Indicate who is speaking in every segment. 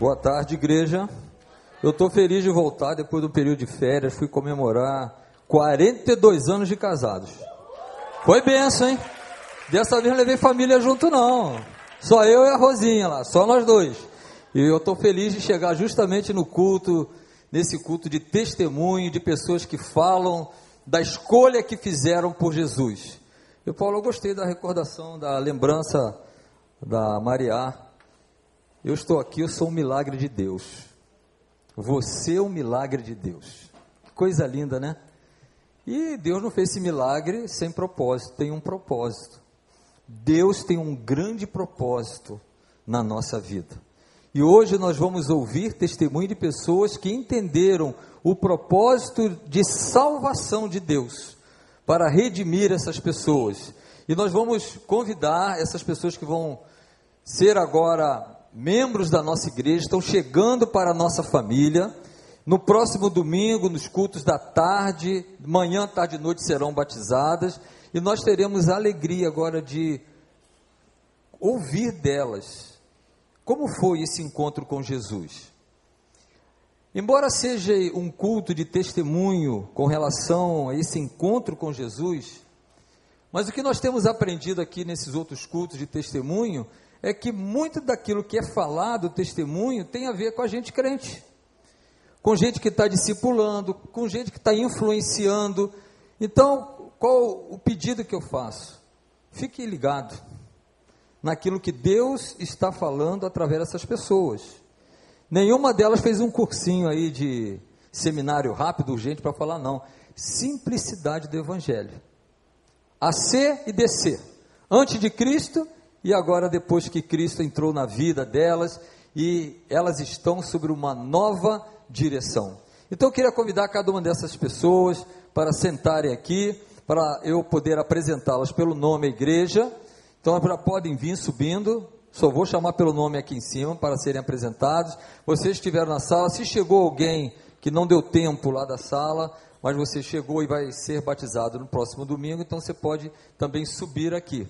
Speaker 1: Boa tarde, igreja. Eu estou feliz de voltar depois do período de férias. Fui comemorar 42 anos de casados. Foi benção, hein? Dessa vez não levei família junto, não. Só eu e a Rosinha lá, só nós dois. E eu estou feliz de chegar justamente no culto, nesse culto de testemunho de pessoas que falam da escolha que fizeram por Jesus. E Paulo, eu gostei da recordação, da lembrança da Maria. Eu estou aqui, eu sou um milagre de Deus. Você é um milagre de Deus. Que coisa linda, né? E Deus não fez esse milagre sem propósito, tem um propósito. Deus tem um grande propósito na nossa vida. E hoje nós vamos ouvir testemunho de pessoas que entenderam o propósito de salvação de Deus para redimir essas pessoas. E nós vamos convidar essas pessoas que vão ser agora membros da nossa igreja, estão chegando para a nossa família. No próximo domingo, nos cultos da tarde, manhã, tarde e noite serão batizadas. E nós teremos a alegria agora de ouvir delas. Como foi esse encontro com Jesus? Embora seja um culto de testemunho com relação a esse encontro com Jesus, mas o que nós temos aprendido aqui nesses outros cultos de testemunho é que muito daquilo que é falado, testemunho, tem a ver com a gente crente, com gente que está discipulando, com gente que está influenciando. Então, qual o pedido que eu faço? Fique ligado naquilo que Deus está falando através dessas pessoas. Nenhuma delas fez um cursinho aí de seminário rápido, urgente para falar, não. Simplicidade do Evangelho. A C e descer. Antes de Cristo e agora depois que Cristo entrou na vida delas e elas estão sobre uma nova direção. Então eu queria convidar cada uma dessas pessoas para sentarem aqui, para eu poder apresentá-las pelo nome igreja. Então já podem vir subindo, só vou chamar pelo nome aqui em cima para serem apresentados. Vocês estiveram na sala, se chegou alguém que não deu tempo lá da sala, mas você chegou e vai ser batizado no próximo domingo, então você pode também subir aqui.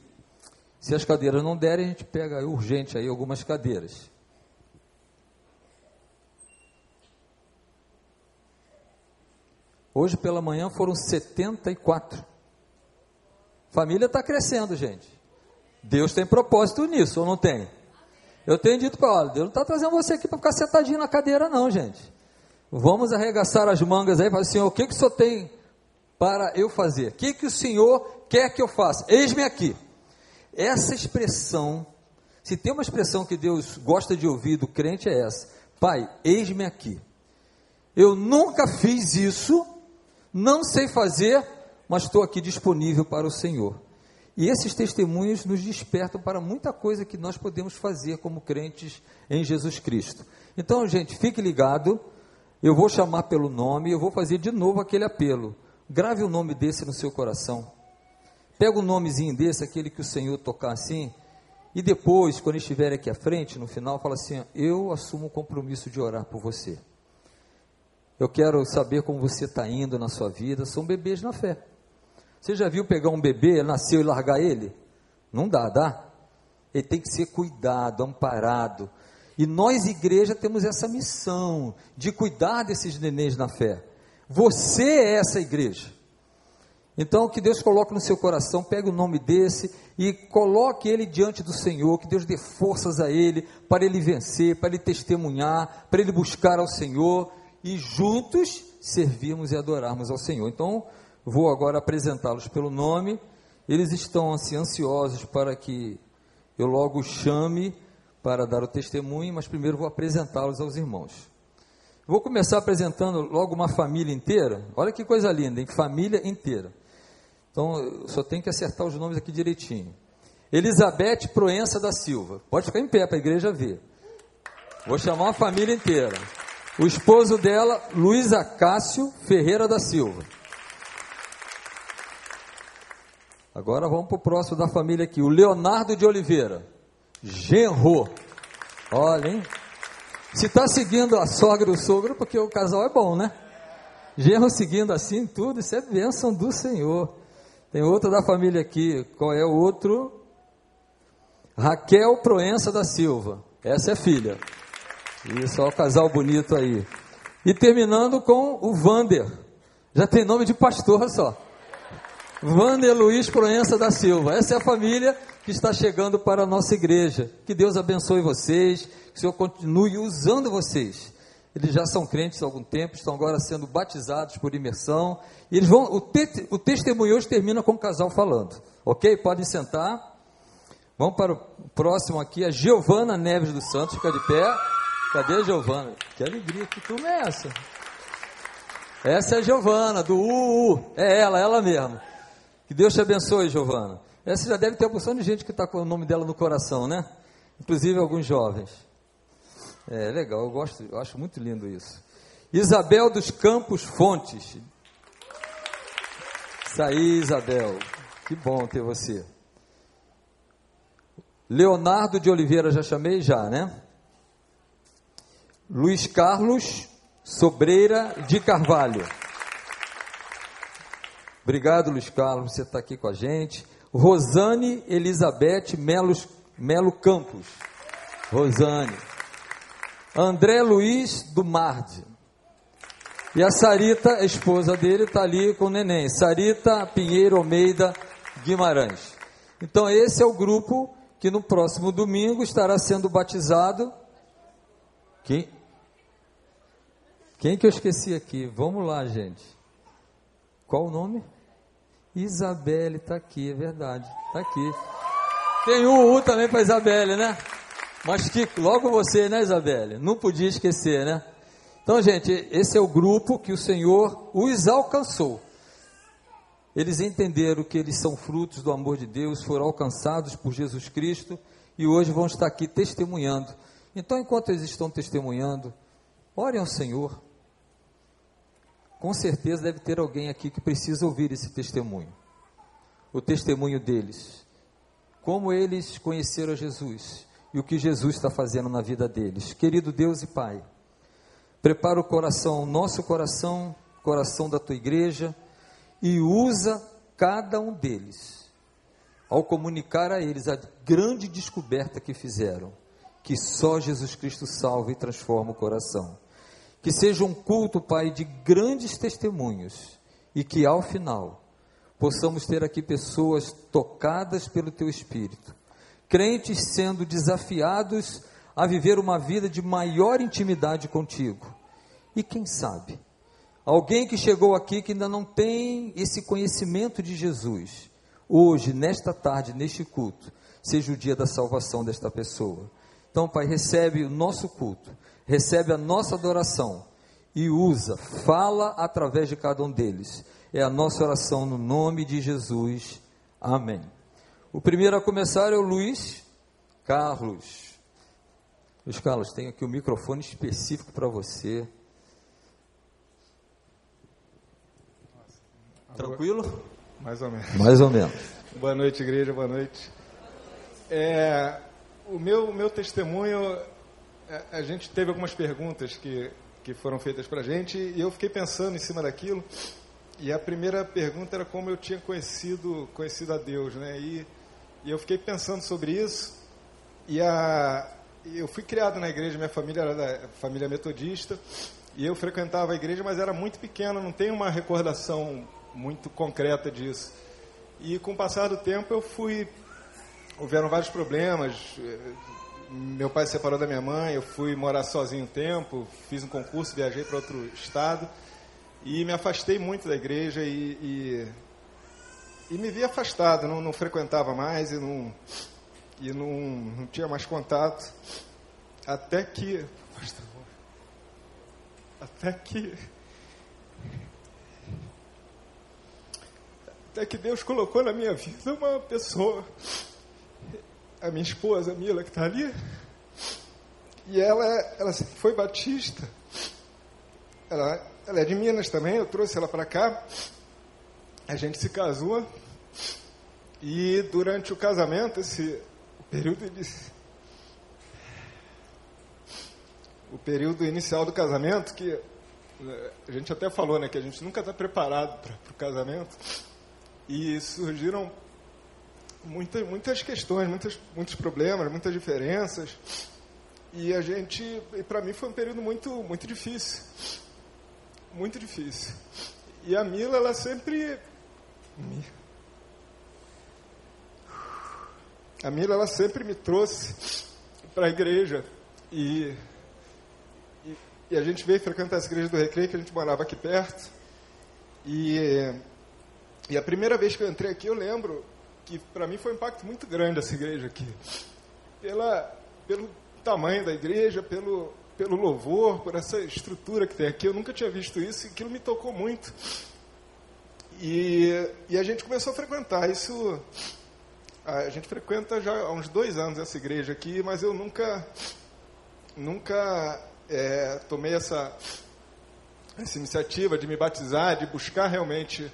Speaker 1: Se as cadeiras não derem, a gente pega urgente aí algumas cadeiras. Hoje pela manhã foram 74. Família está crescendo, gente. Deus tem propósito nisso, ou não tem? Eu tenho dito para ela, Deus não está trazendo você aqui para ficar sentadinho na cadeira, não, gente. Vamos arregaçar as mangas aí e falar, Senhor, o que, que o Senhor tem para eu fazer? O que, que o Senhor quer que eu faça? Eis-me aqui. Essa expressão, se tem uma expressão que Deus gosta de ouvir do crente, é essa: Pai, eis-me aqui. Eu nunca fiz isso, não sei fazer, mas estou aqui disponível para o Senhor. E esses testemunhos nos despertam para muita coisa que nós podemos fazer como crentes em Jesus Cristo. Então, gente, fique ligado. Eu vou chamar pelo nome, eu vou fazer de novo aquele apelo. Grave o nome desse no seu coração. Pega um nomezinho desse, aquele que o Senhor tocar assim, e depois, quando estiver aqui à frente, no final, fala assim: Eu assumo o compromisso de orar por você. Eu quero saber como você está indo na sua vida. São bebês na fé. Você já viu pegar um bebê, nasceu e largar ele? Não dá, dá? Ele tem que ser cuidado, amparado. E nós, igreja, temos essa missão de cuidar desses nenéns na fé. Você é essa igreja. Então, que Deus coloque no seu coração, pegue o nome desse e coloque ele diante do Senhor, que Deus dê forças a ele para ele vencer, para ele testemunhar, para ele buscar ao Senhor e juntos servirmos e adorarmos ao Senhor. Então, vou agora apresentá-los pelo nome. Eles estão assim ansiosos para que eu logo chame para dar o testemunho, mas primeiro vou apresentá-los aos irmãos. Vou começar apresentando logo uma família inteira. Olha que coisa linda, hein? Família inteira. Então, só tem que acertar os nomes aqui direitinho. Elizabeth Proença da Silva. Pode ficar em pé para a igreja ver. Vou chamar a família inteira. O esposo dela, Luiz Acácio Ferreira da Silva. Agora vamos para o próximo da família aqui, o Leonardo de Oliveira. Genro. Olha, hein? Se está seguindo a sogra e o sogro, porque o casal é bom, né? Genro seguindo assim tudo, isso é bênção do Senhor. Tem outro da família aqui. Qual é o outro? Raquel Proença da Silva. Essa é filha. Isso, olha o casal bonito aí. E terminando com o Vander. Já tem nome de pastor só. Vander Luiz Proença da Silva. Essa é a família que está chegando para a nossa igreja. Que Deus abençoe vocês, que o Senhor continue usando vocês. Eles já são crentes há algum tempo, estão agora sendo batizados por imersão. E eles vão. O, te, o testemunho hoje termina com o casal falando. Ok? Podem sentar. Vamos para o próximo aqui, a Giovana Neves dos Santos, fica de pé. Cadê a Giovana? Que alegria, que turma é essa? Essa é a Giovana, do UU. É ela, ela mesma. Que Deus te abençoe, Giovana. Essa já deve ter uma porção de gente que está com o nome dela no coração, né? Inclusive alguns jovens. É legal, eu gosto, eu acho muito lindo isso. Isabel dos Campos Fontes. Isso aí, Isabel. Que bom ter você. Leonardo de Oliveira, já chamei? Já, né? Luiz Carlos Sobreira de Carvalho. Obrigado, Luiz Carlos, você está aqui com a gente. Rosane Elizabeth Melo, Melo Campos. Rosane. André Luiz do Marde. E a Sarita, a esposa dele, está ali com o neném. Sarita Pinheiro Almeida Guimarães. Então, esse é o grupo que no próximo domingo estará sendo batizado. Quem? Quem que eu esqueci aqui? Vamos lá, gente. Qual o nome? Isabelle está aqui, é verdade. Está aqui. Tem um U também para Isabelle, né? Mas que logo você, né, Isabelle? Não podia esquecer, né? Então, gente, esse é o grupo que o Senhor os alcançou. Eles entenderam que eles são frutos do amor de Deus, foram alcançados por Jesus Cristo e hoje vão estar aqui testemunhando. Então, enquanto eles estão testemunhando, orem ao Senhor, com certeza deve ter alguém aqui que precisa ouvir esse testemunho. O testemunho deles. Como eles conheceram Jesus e o que Jesus está fazendo na vida deles. Querido Deus e Pai, prepara o coração, nosso coração, coração da tua igreja e usa cada um deles ao comunicar a eles a grande descoberta que fizeram, que só Jesus Cristo salva e transforma o coração. Que seja um culto, Pai, de grandes testemunhos e que ao final possamos ter aqui pessoas tocadas pelo Teu Espírito, crentes sendo desafiados a viver uma vida de maior intimidade contigo. E quem sabe, alguém que chegou aqui que ainda não tem esse conhecimento de Jesus, hoje, nesta tarde, neste culto, seja o dia da salvação desta pessoa. Então, Pai, recebe o nosso culto recebe a nossa adoração e usa, fala através de cada um deles. É a nossa oração no nome de Jesus. Amém. O primeiro a começar é o Luiz Carlos. Luiz Carlos, tenho aqui o um microfone específico para você. Tranquilo?
Speaker 2: Mais ou menos.
Speaker 1: Mais ou menos.
Speaker 2: boa noite, igreja, boa noite. É, o meu, meu testemunho é, a gente teve algumas perguntas que, que foram feitas para a gente e eu fiquei pensando em cima daquilo. E a primeira pergunta era como eu tinha conhecido, conhecido a Deus, né? E, e eu fiquei pensando sobre isso. E a, eu fui criado na igreja, minha família era da família metodista, e eu frequentava a igreja, mas era muito pequeno, não tenho uma recordação muito concreta disso. E com o passar do tempo eu fui houveram vários problemas, meu pai se separou da minha mãe, eu fui morar sozinho um tempo, fiz um concurso, viajei para outro estado e me afastei muito da igreja e, e, e me vi afastado, não, não, frequentava mais e, não, e não, não tinha mais contato. Até que. Até que. Até que Deus colocou na minha vida uma pessoa a minha esposa, Mila, que está ali. E ela, ela foi batista. Ela, ela é de Minas também, eu trouxe ela para cá. A gente se casou. E durante o casamento, esse período de, o período inicial do casamento, que eh, a gente até falou, né, que a gente nunca está preparado para o casamento. E surgiram muitas, muitas questões, muitas, muitos problemas, muitas diferenças. e a gente, e para mim foi um período muito, muito difícil, muito difícil. E a Mila, ela sempre, a Mila, ela sempre me trouxe para a igreja e, e, e, a gente veio frequentar essa igreja do Recreio, que a gente morava aqui perto. E, e a primeira vez que eu entrei aqui, eu lembro que para mim foi um impacto muito grande essa igreja aqui. Pela, pelo tamanho da igreja, pelo, pelo louvor, por essa estrutura que tem aqui. Eu nunca tinha visto isso e aquilo me tocou muito. E, e a gente começou a frequentar. Isso a gente frequenta já há uns dois anos essa igreja aqui, mas eu nunca nunca é, tomei essa essa iniciativa de me batizar, de buscar realmente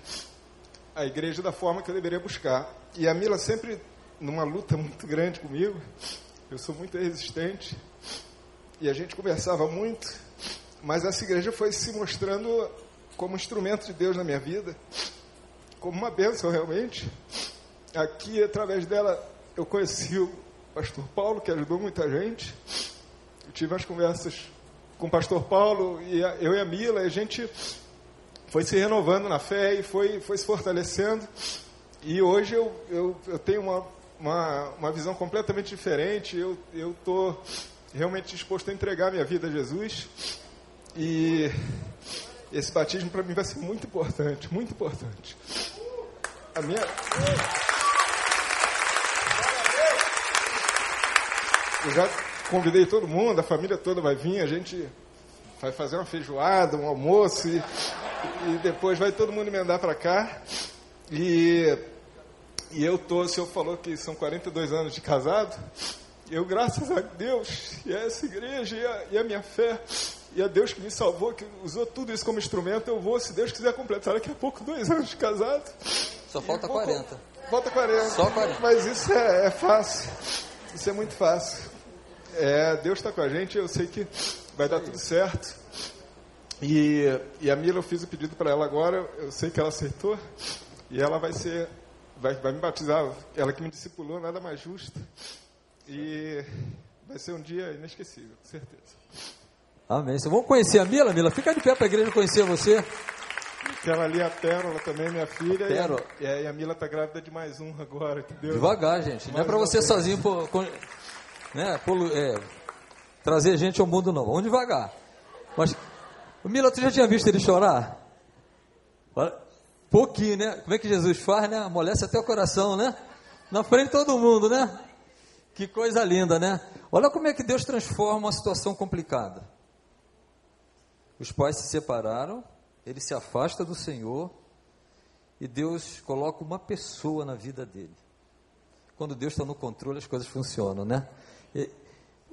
Speaker 2: a igreja da forma que eu deveria buscar. E a Mila sempre numa luta muito grande comigo. Eu sou muito resistente e a gente conversava muito, mas essa igreja foi se mostrando como instrumento de Deus na minha vida, como uma bênção realmente. Aqui, através dela, eu conheci o pastor Paulo, que ajudou muita gente. Eu tive umas conversas com o pastor Paulo e a, eu e a Mila, e a gente foi se renovando na fé e foi, foi se fortalecendo. E hoje eu, eu, eu tenho uma, uma, uma visão completamente diferente. Eu estou realmente disposto a entregar minha vida a Jesus. E esse batismo para mim vai ser muito importante, muito importante. A minha. Eu já convidei todo mundo, a família toda vai vir, a gente vai fazer uma feijoada, um almoço e, e depois vai todo mundo emendar para cá. E, e eu tô, o senhor falou que são 42 anos de casado. Eu, graças a Deus, e a essa igreja, e a, e a minha fé, e a Deus que me salvou, que usou tudo isso como instrumento, eu vou, se Deus quiser completar daqui a pouco, dois anos de casado.
Speaker 1: Só falta vou, 40.
Speaker 2: Falta 40.
Speaker 1: Só 40.
Speaker 2: Mas isso é, é fácil. Isso é muito fácil. É, Deus está com a gente, eu sei que vai dar tudo certo. E, e a Mila, eu fiz o pedido para ela agora, eu sei que ela aceitou, e ela vai ser, vai, vai me batizar, ela que me discipulou, nada mais justo. E vai ser um dia inesquecível, com certeza.
Speaker 1: Amém. Vocês vão conhecer a Mila, Mila? Fica de pé para a igreja conhecer você.
Speaker 2: Aquela ali, a Pérola também, minha filha. Pérola. E, a, e a Mila está grávida de mais um agora, entendeu?
Speaker 1: Devagar, gente. Não é para você sozinho por, né, polu, é, trazer gente ao mundo, não. Vamos devagar. Mas, Mila, tu já tinha visto ele chorar? Pouquinho, né? Como é que Jesus faz, né? Amolece até o coração, né? Na frente de todo mundo, né? Que coisa linda, né? Olha como é que Deus transforma uma situação complicada. Os pais se separaram, ele se afasta do Senhor e Deus coloca uma pessoa na vida dele. Quando Deus está no controle, as coisas funcionam, né?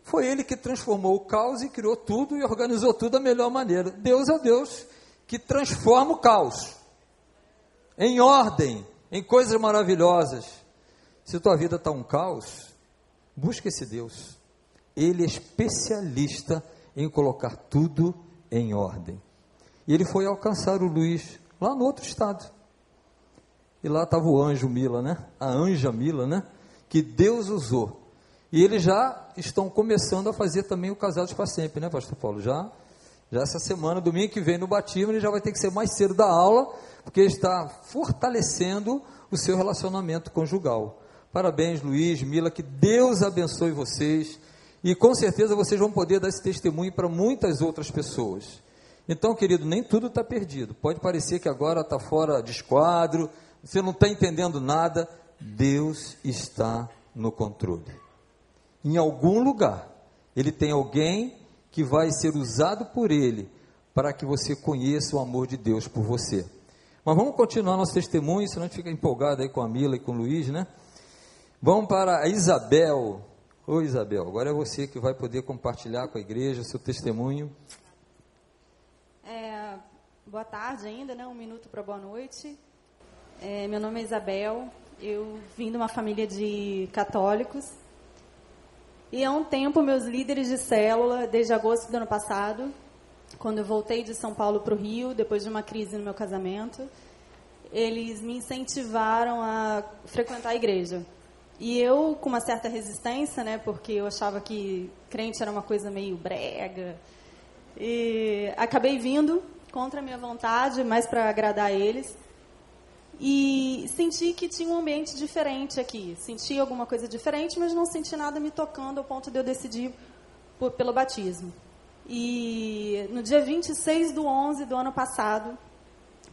Speaker 1: Foi ele que transformou o caos e criou tudo e organizou tudo da melhor maneira. Deus é Deus que transforma o caos em ordem, em coisas maravilhosas. Se tua vida está um caos, busca esse Deus. Ele é especialista em colocar tudo em ordem. E ele foi alcançar o Luiz lá no outro estado. E lá estava o anjo Mila, né? A anja Mila, né? Que Deus usou e eles já estão começando a fazer também o Casados para Sempre, né, Pastor Paulo? Já, já essa semana, domingo que vem no batismo, ele já vai ter que ser mais cedo da aula, porque está fortalecendo o seu relacionamento conjugal. Parabéns, Luiz, Mila, que Deus abençoe vocês. E com certeza vocês vão poder dar esse testemunho para muitas outras pessoas. Então, querido, nem tudo está perdido. Pode parecer que agora está fora de esquadro, você não está entendendo nada. Deus está no controle em algum lugar, ele tem alguém que vai ser usado por ele para que você conheça o amor de Deus por você. Mas vamos continuar nosso testemunho, senão a gente fica empolgado aí com a Mila e com o Luiz, né? Vamos para a Isabel. Ô Isabel, agora é você que vai poder compartilhar com a igreja seu testemunho.
Speaker 3: É, boa tarde ainda, né? Um minuto para boa noite. É, meu nome é Isabel, eu vim de uma família de católicos e há um tempo, meus líderes de célula, desde agosto do ano passado, quando eu voltei de São Paulo para o Rio, depois de uma crise no meu casamento, eles me incentivaram a frequentar a igreja. E eu, com uma certa resistência, né, porque eu achava que crente era uma coisa meio brega, e acabei vindo contra a minha vontade, mais para agradar eles. E senti que tinha um ambiente diferente aqui. Senti alguma coisa diferente, mas não senti nada me tocando ao ponto de eu decidir por, pelo batismo. E no dia 26 do 11 do ano passado,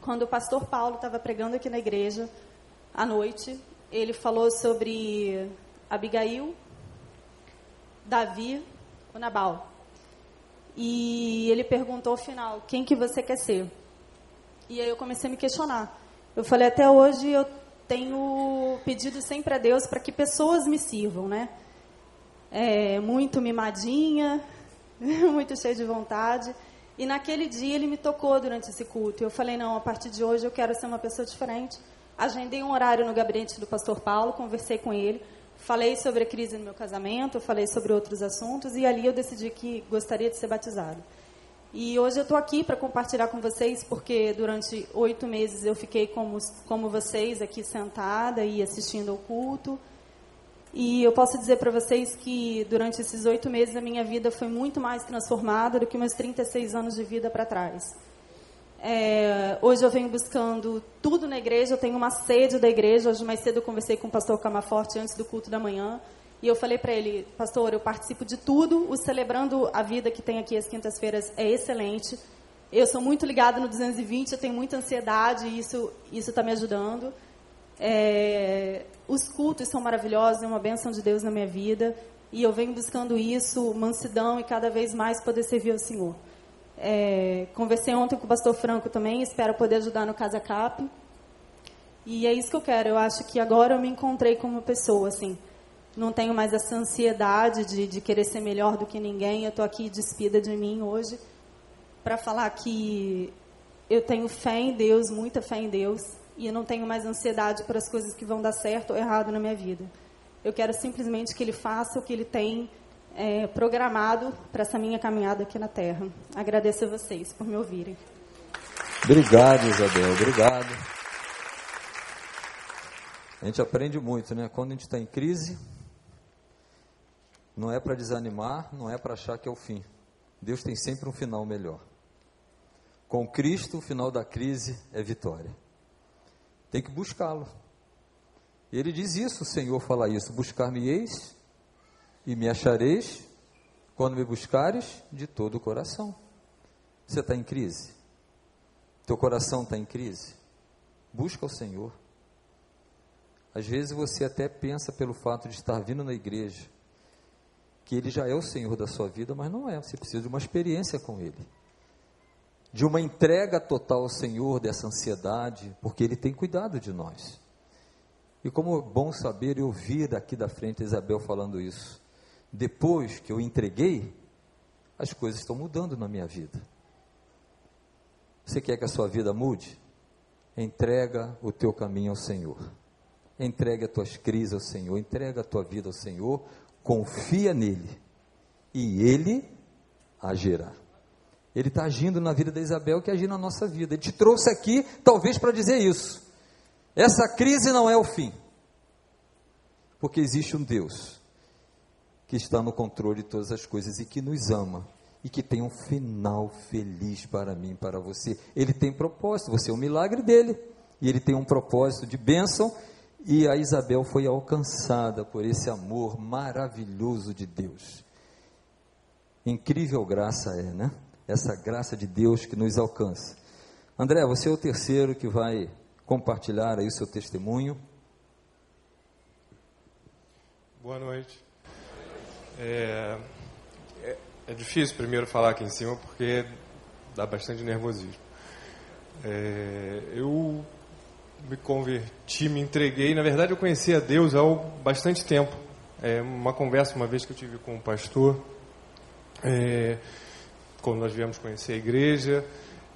Speaker 3: quando o pastor Paulo estava pregando aqui na igreja, à noite, ele falou sobre Abigail, Davi, o Nabal. E ele perguntou ao final, quem que você quer ser? E aí eu comecei a me questionar. Eu falei, até hoje eu tenho pedido sempre a Deus para que pessoas me sirvam, né? É, muito mimadinha, muito cheia de vontade. E naquele dia ele me tocou durante esse culto. Eu falei, não, a partir de hoje eu quero ser uma pessoa diferente. Agendei um horário no gabinete do pastor Paulo, conversei com ele, falei sobre a crise no meu casamento, falei sobre outros assuntos e ali eu decidi que gostaria de ser batizado. E hoje eu estou aqui para compartilhar com vocês, porque durante oito meses eu fiquei como, como vocês aqui sentada e assistindo ao culto. E eu posso dizer para vocês que durante esses oito meses a minha vida foi muito mais transformada do que meus 36 anos de vida para trás. É, hoje eu venho buscando tudo na igreja, eu tenho uma sede da igreja. Hoje mais cedo eu conversei com o pastor Camaforte antes do culto da manhã. E eu falei para ele, pastor, eu participo de tudo. O Celebrando a Vida que tem aqui às quintas-feiras é excelente. Eu sou muito ligada no 220, eu tenho muita ansiedade e isso está me ajudando. É, os cultos são maravilhosos, é uma bênção de Deus na minha vida. E eu venho buscando isso, mansidão e cada vez mais poder servir ao Senhor. É, conversei ontem com o pastor Franco também, espero poder ajudar no Casa Cap. E é isso que eu quero. Eu acho que agora eu me encontrei como pessoa, assim. Não tenho mais essa ansiedade de, de querer ser melhor do que ninguém. Eu estou aqui despida de mim hoje para falar que eu tenho fé em Deus, muita fé em Deus, e eu não tenho mais ansiedade por as coisas que vão dar certo ou errado na minha vida. Eu quero simplesmente que Ele faça o que Ele tem é, programado para essa minha caminhada aqui na Terra. Agradeço a vocês por me ouvirem.
Speaker 1: Obrigado, Isabel. Obrigado. A gente aprende muito, né? Quando a gente está em crise, não é para desanimar, não é para achar que é o fim. Deus tem sempre um final melhor. Com Cristo, o final da crise é vitória. Tem que buscá-lo. Ele diz isso, o Senhor fala isso: buscar-me-eis e me achareis quando me buscares de todo o coração. Você está em crise? Teu coração está em crise? Busca o Senhor. Às vezes você até pensa pelo fato de estar vindo na igreja, que Ele já é o Senhor da sua vida, mas não é. Você precisa de uma experiência com Ele, de uma entrega total ao Senhor dessa ansiedade, porque Ele tem cuidado de nós. E como é bom saber e ouvir daqui da frente Isabel falando isso depois que eu entreguei, as coisas estão mudando na minha vida. Você quer que a sua vida mude? Entrega o teu caminho ao Senhor. Entrega as tuas crises ao Senhor. Entrega a tua vida ao Senhor. Confia nele. E ele agirá. Ele está agindo na vida da Isabel, que agir na nossa vida. Ele te trouxe aqui, talvez, para dizer isso. Essa crise não é o fim. Porque existe um Deus que está no controle de todas as coisas e que nos ama e que tem um final feliz para mim, para você. Ele tem propósito, você é um milagre dele e ele tem um propósito de bênção. E a Isabel foi alcançada por esse amor maravilhoso de Deus. Incrível graça é, né? Essa graça de Deus que nos alcança. André, você é o terceiro que vai compartilhar aí o seu testemunho.
Speaker 4: Boa noite. É, é, é, difícil primeiro falar aqui em cima porque dá bastante nervosismo. É, eu me converti, me entreguei. Na verdade, eu conhecia Deus há bastante tempo. É uma conversa uma vez que eu tive com um pastor, é, quando nós viemos conhecer a igreja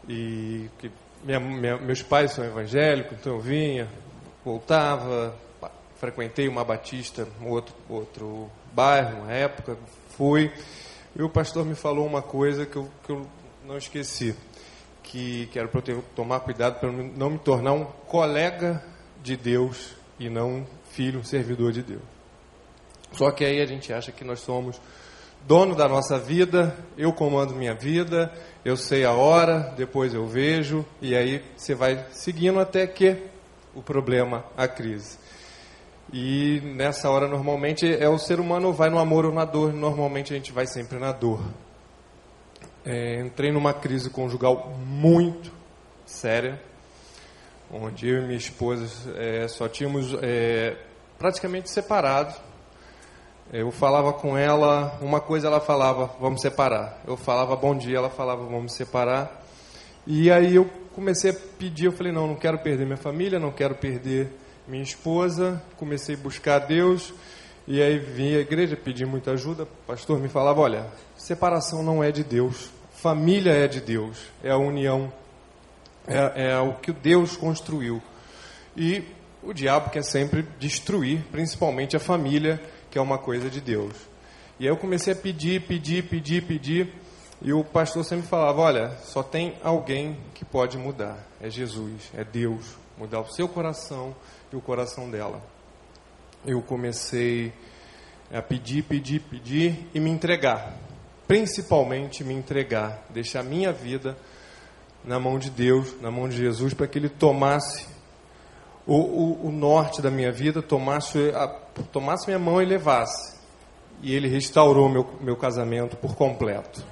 Speaker 4: e que minha, minha, meus pais são evangélicos, então eu vinha, voltava, frequentei uma batista, um outro outro bairro, época, fui, e o pastor me falou uma coisa que eu, que eu não esqueci, que, que era para eu ter, tomar cuidado para não me tornar um colega de Deus e não filho, servidor de Deus. Só que aí a gente acha que nós somos dono da nossa vida, eu comando minha vida, eu sei a hora, depois eu vejo, e aí você vai seguindo até que o problema, a crise. E nessa hora, normalmente, é o ser humano vai no amor ou na dor, normalmente a gente vai sempre na dor. É, entrei numa crise conjugal muito séria, onde eu e minha esposa é, só tínhamos é, praticamente separados. Eu falava com ela, uma coisa ela falava, vamos separar. Eu falava bom dia, ela falava, vamos separar. E aí eu comecei a pedir, eu falei, não, não quero perder minha família, não quero perder minha esposa. Comecei a buscar a Deus. E aí vim à igreja, pedi muita ajuda. O pastor me falava, olha, separação não é de Deus. Família é de Deus. É a união. É, é o que Deus construiu. E o diabo quer sempre destruir, principalmente a família, que é uma coisa de Deus. E aí eu comecei a pedir, pedir, pedir, pedir. E o pastor sempre falava: Olha, só tem alguém que pode mudar. É Jesus, é Deus. Mudar o seu coração e o coração dela. Eu comecei a pedir, pedir, pedir e me entregar. Principalmente me entregar. Deixar minha vida na mão de Deus, na mão de Jesus, para que Ele tomasse o, o, o, norte da minha vida, tomasse, a, tomasse minha mão e levasse. E Ele restaurou meu, meu casamento por completo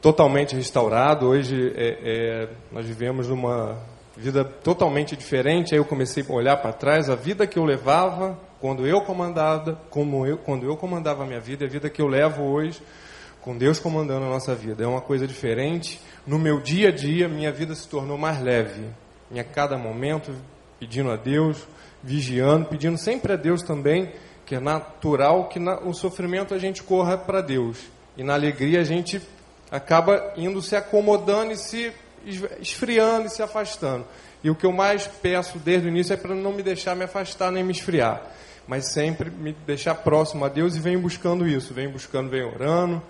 Speaker 4: totalmente restaurado. Hoje é, é, nós vivemos uma vida totalmente diferente. Aí eu comecei a olhar para trás, a vida que eu levava quando eu comandava, como eu, quando eu comandava a minha vida, a vida que eu levo hoje com Deus comandando a nossa vida. É uma coisa diferente. No meu dia a dia, minha vida se tornou mais leve. Em a cada momento, pedindo a Deus, vigiando, pedindo sempre a Deus também, que é natural que no sofrimento a gente corra para Deus. E na alegria a gente acaba indo se acomodando e se esfriando e se afastando. E o que eu mais peço desde o início é para não me deixar me afastar nem me esfriar, mas sempre me deixar próximo a Deus e venho buscando isso, venho buscando, venho orando,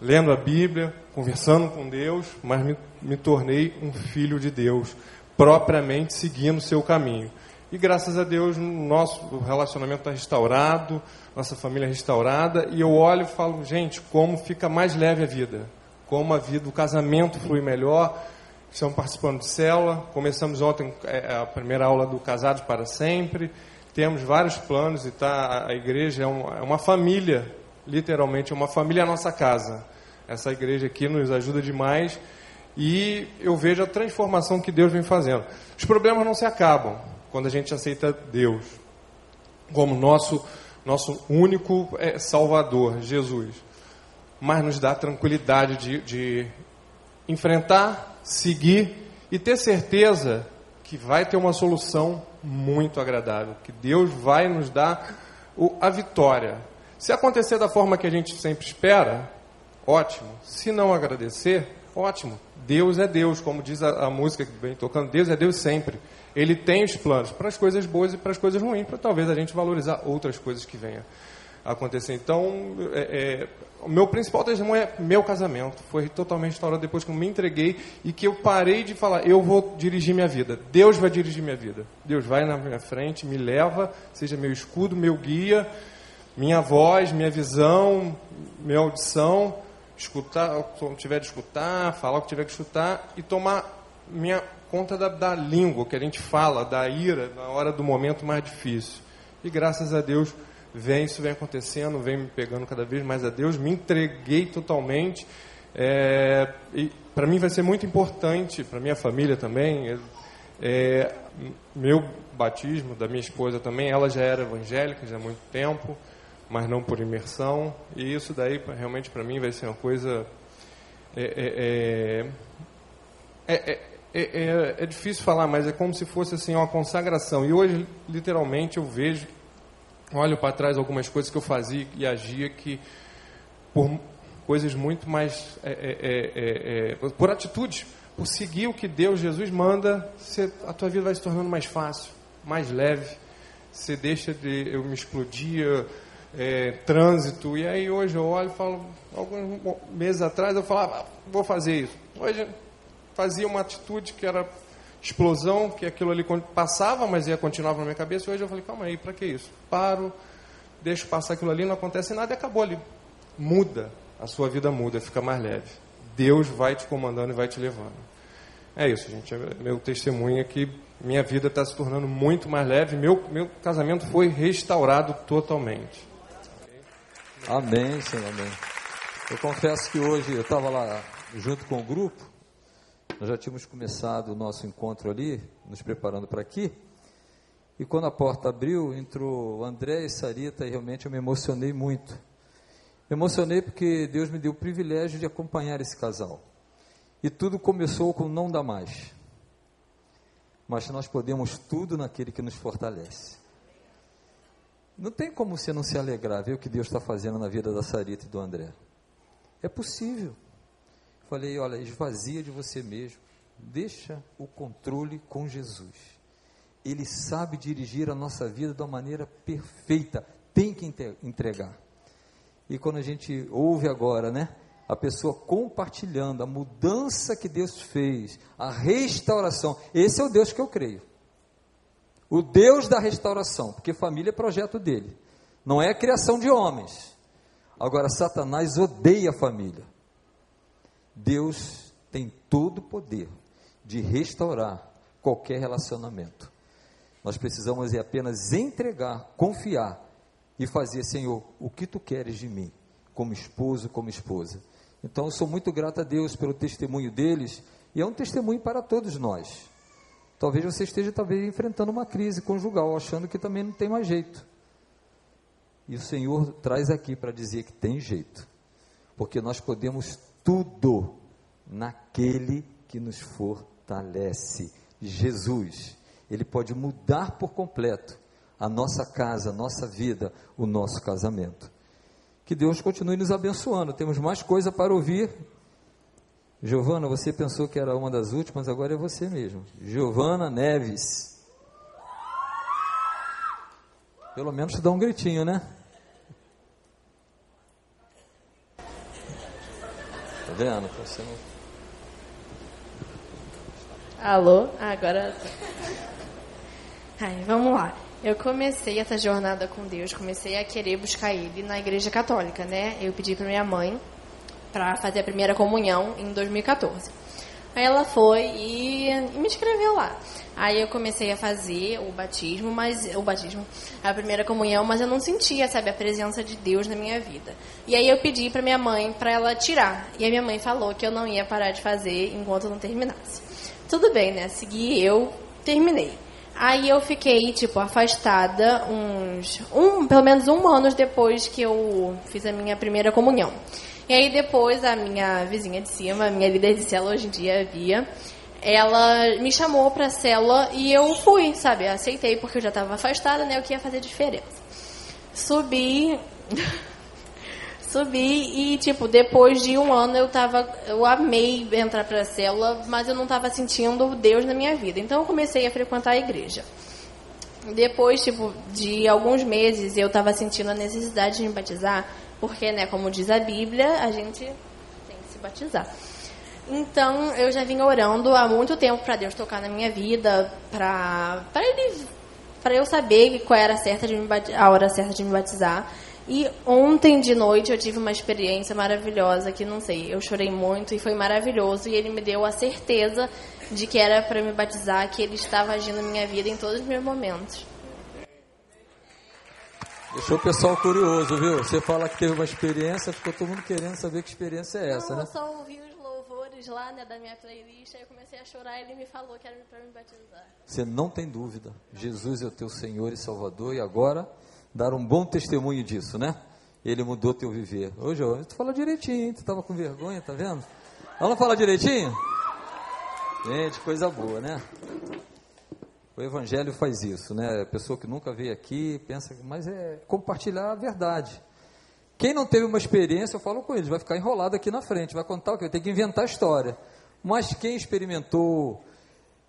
Speaker 4: lendo a Bíblia, conversando com Deus, mas me, me tornei um filho de Deus, propriamente seguindo o seu caminho. E graças a Deus, nosso relacionamento está restaurado, nossa família é restaurada, e eu olho e falo, gente, como fica mais leve a vida como a vida, o casamento flui melhor. Estamos participando de célula. Começamos ontem é, a primeira aula do Casados para Sempre. Temos vários planos e tá, a igreja é uma, é uma família, literalmente, é uma família a nossa casa. Essa igreja aqui nos ajuda demais e eu vejo a transformação que Deus vem fazendo. Os problemas não se acabam quando a gente aceita Deus como nosso, nosso único é, Salvador, Jesus mas nos dá tranquilidade de, de enfrentar, seguir e ter certeza que vai ter uma solução muito agradável, que Deus vai nos dar o, a vitória. Se acontecer da forma que a gente sempre espera, ótimo. Se não agradecer, ótimo. Deus é Deus, como diz a, a música que vem tocando, Deus é Deus sempre. Ele tem os planos para as coisas boas e para as coisas ruins, para talvez a gente valorizar outras coisas que venham acontecer. Então, é, é, o meu principal testemunho é meu casamento. Foi totalmente restaurado depois que eu me entreguei e que eu parei de falar, eu vou dirigir minha vida. Deus vai dirigir minha vida. Deus vai na minha frente, me leva, seja meu escudo, meu guia, minha voz, minha visão, minha audição, escutar o que tiver de escutar, falar o que tiver que escutar e tomar minha conta da, da língua, que a gente fala, da ira, na hora do momento mais difícil. E graças a Deus vem, isso vem acontecendo, vem me pegando cada vez mais a Deus, me entreguei totalmente. É, e para mim vai ser muito importante, para minha família também, é, meu batismo, da minha esposa também, ela já era evangélica já há muito tempo, mas não por imersão, e isso daí realmente para mim vai ser uma coisa. É, é, é, é, difícil falar, mas é como se fosse assim uma consagração. E hoje, literalmente, eu vejo olho para trás algumas coisas que eu fazia e agia que por coisas muito mais é, é, é, por atitudes, por seguir o que Deus, Jesus manda, você, a tua vida vai se tornando mais fácil, mais leve. Você deixa de eu me explodia trânsito e aí hoje eu olho falo alguns meses atrás eu falava ah, vou fazer isso. Hoje fazia uma atitude que era explosão, que aquilo ali passava, mas ia continuava na minha cabeça. E hoje eu falei, calma aí, para que isso? Paro, deixo passar aquilo ali, não acontece nada e acabou ali. Muda, a sua vida muda, fica mais leve. Deus vai te comandando e vai te levando. É isso, gente. Meu testemunho é que minha vida está se tornando muito mais leve. Meu, meu casamento foi restaurado totalmente.
Speaker 1: Amém, Senhor, amém. Eu confesso que hoje eu estava lá junto com o grupo, nós já tínhamos começado o nosso encontro ali, nos preparando para aqui, e quando a porta abriu, entrou André e Sarita, e realmente eu me emocionei muito. Me emocionei porque Deus me deu o privilégio de acompanhar esse casal. E tudo começou com não dá mais. Mas nós podemos tudo naquele que nos fortalece. Não tem como você não se alegrar, ver o que Deus está fazendo na vida da Sarita e do André. É possível. Falei, olha, esvazia de você mesmo. Deixa o controle com Jesus. Ele sabe dirigir a nossa vida de uma maneira perfeita. Tem que entregar. E quando a gente ouve agora, né? A pessoa compartilhando a mudança que Deus fez, a restauração. Esse é o Deus que eu creio. O Deus da restauração, porque família é projeto dele, não é criação de homens. Agora, Satanás odeia a família. Deus tem todo o poder de restaurar qualquer relacionamento. Nós precisamos é apenas entregar, confiar e fazer, Senhor, o que tu queres de mim, como esposo, como esposa. Então, eu sou muito grato a Deus pelo testemunho deles e é um testemunho para todos nós. Talvez você esteja talvez enfrentando uma crise conjugal, achando que também não tem mais jeito. E o Senhor traz aqui para dizer que tem jeito. Porque nós podemos tudo naquele que nos fortalece. Jesus. Ele pode mudar por completo a nossa casa, a nossa vida, o nosso casamento. Que Deus continue nos abençoando. Temos mais coisa para ouvir Giovana, você pensou que era uma das últimas, agora é você mesmo. Giovana Neves. Pelo menos dá um gritinho, né? Você não...
Speaker 5: Alô? Agora. Ai, vamos lá. Eu comecei essa jornada com Deus, comecei a querer buscar Ele na Igreja Católica, né? Eu pedi para minha mãe para fazer a primeira comunhão em 2014. Aí ela foi e, me inscreveu lá. Aí eu comecei a fazer o batismo, mas o batismo, a primeira comunhão, mas eu não sentia, sabe, a presença de Deus na minha vida. E aí eu pedi para minha mãe para ela tirar. E a minha mãe falou que eu não ia parar de fazer enquanto eu não terminasse. Tudo bem, né? Segui eu, terminei. Aí eu fiquei, tipo, afastada uns. Um, pelo menos um ano depois que eu fiz a minha primeira comunhão. E aí depois a minha vizinha de cima, a minha líder de célula hoje em dia, Via, ela me chamou para a célula e eu fui, sabe? Aceitei porque eu já estava afastada, né? O que ia fazer diferença. Subi. Subi e, tipo, depois de um ano eu tava. Eu amei entrar para a célula, mas eu não estava sentindo Deus na minha vida. Então eu comecei a frequentar a igreja. Depois, tipo, de alguns meses, eu estava sentindo a necessidade de me batizar porque, né, como diz a Bíblia, a gente tem que se batizar. Então, eu já vinha orando há muito tempo para Deus tocar na minha vida, para ele para eu saber qual era a, certa de me, a hora certa de me batizar. E ontem de noite eu tive uma experiência maravilhosa que não sei, eu chorei muito e foi maravilhoso e ele me deu a certeza de que era para me batizar, que ele estava agindo na minha vida em todos os meus momentos.
Speaker 1: Deixou o pessoal curioso, viu? Você fala que teve uma experiência, ficou todo mundo querendo saber que experiência é essa,
Speaker 5: Não,
Speaker 1: né?
Speaker 5: Eu só ouvi os louvores lá, né, da minha playlist, aí eu comecei a chorar e ele me falou que era para me batizar.
Speaker 1: Você não tem dúvida. Jesus é o teu Senhor e Salvador e agora dar um bom testemunho disso, né? Ele mudou teu viver. Ô, João, tu fala direitinho, hein? Tu tava com vergonha, tá vendo? Vamos falar direitinho? Gente, coisa boa, né? O Evangelho faz isso, né? A pessoa que nunca veio aqui pensa, mas é compartilhar a verdade. Quem não teve uma experiência, eu falo com eles, vai ficar enrolado aqui na frente, vai contar o que? Ter que inventar a história. Mas quem experimentou